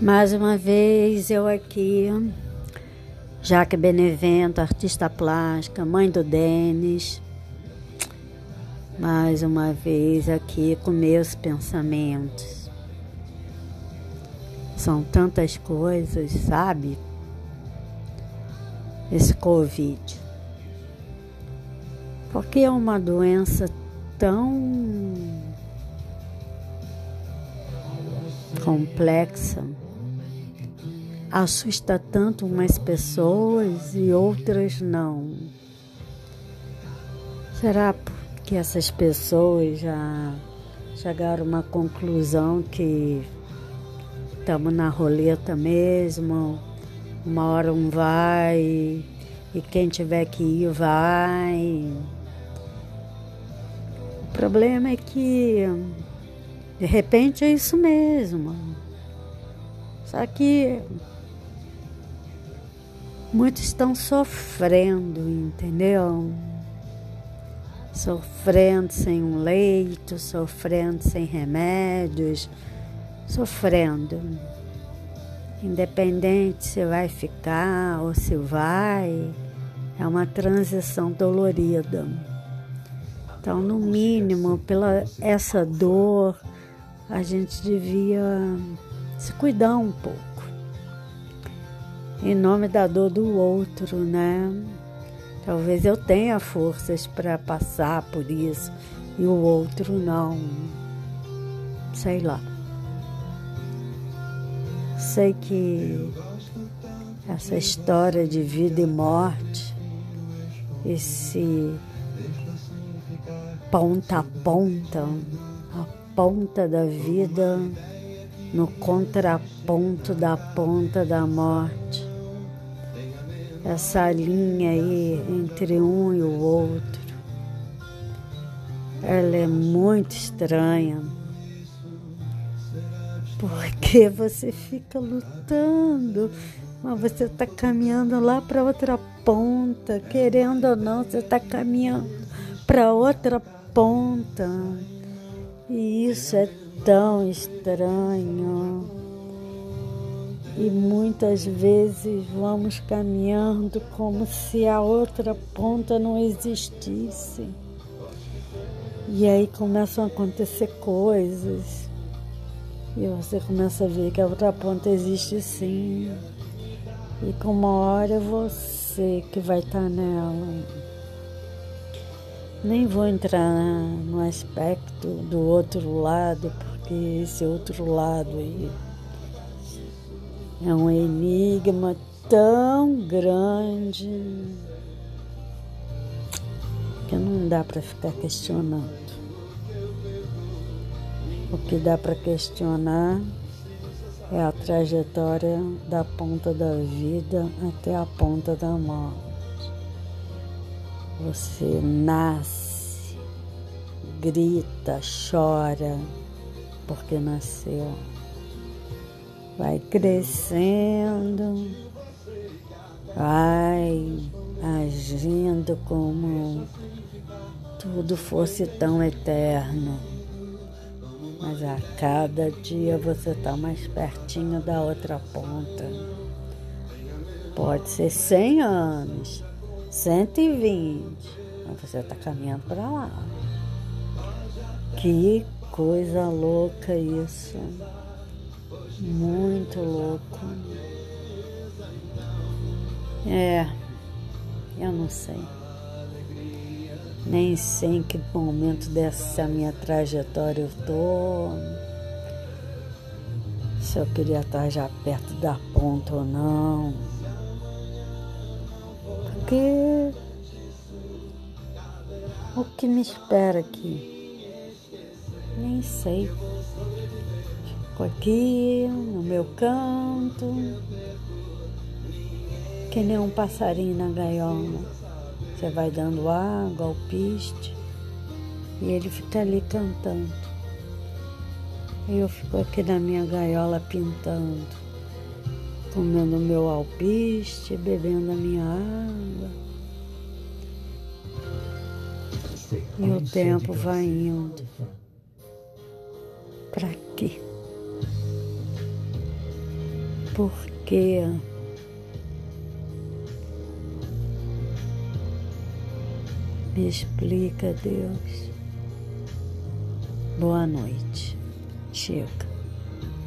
Mais uma vez eu aqui, Jaque Benevento, artista plástica, mãe do Denis. Mais uma vez aqui com meus pensamentos. São tantas coisas, sabe? Esse Covid. Porque é uma doença tão complexa assusta tanto umas pessoas e outras não. Será que essas pessoas já chegaram a uma conclusão que estamos na roleta mesmo, uma hora um vai e quem tiver que ir vai. O problema é que de repente é isso mesmo. Só que Muitos estão sofrendo, entendeu? Sofrendo sem um leito, sofrendo sem remédios, sofrendo. Independente se vai ficar ou se vai, é uma transição dolorida. Então, no mínimo, pela essa dor, a gente devia se cuidar um pouco em nome da dor do outro, né? Talvez eu tenha forças para passar por isso e o outro não. Sei lá. Sei que essa história de vida e morte, esse ponta a ponta, a ponta da vida no contraponto da ponta da morte essa linha aí entre um e o outro. Ela é muito estranha. Porque você fica lutando, mas você está caminhando lá para outra ponta, querendo ou não, você está caminhando para outra ponta. E isso é tão estranho e muitas vezes vamos caminhando como se a outra ponta não existisse. E aí começam a acontecer coisas. E você começa a ver que a outra ponta existe sim. E com uma hora é você que vai estar nela. Nem vou entrar no aspecto do outro lado, porque esse outro lado aí é um enigma tão grande que não dá para ficar questionando. O que dá para questionar é a trajetória da ponta da vida até a ponta da morte. Você nasce, grita, chora porque nasceu vai crescendo, vai agindo como tudo fosse tão eterno. Mas a cada dia você está mais pertinho da outra ponta. Pode ser 100 anos, 120, mas você está caminhando para lá. Que coisa louca isso. Muito louco. É, eu não sei. Nem sei em que momento dessa minha trajetória eu tô. Se eu queria estar já perto da ponta ou não. Porque o que me espera aqui? Nem sei aqui no meu canto, que nem um passarinho na gaiola. Você vai dando água, alpiste, e ele fica ali cantando. E eu fico aqui na minha gaiola pintando, comendo o meu alpiste, bebendo a minha água. E o tempo vai indo. Para quê? Por quê? Me explica, Deus. Boa noite. Chega.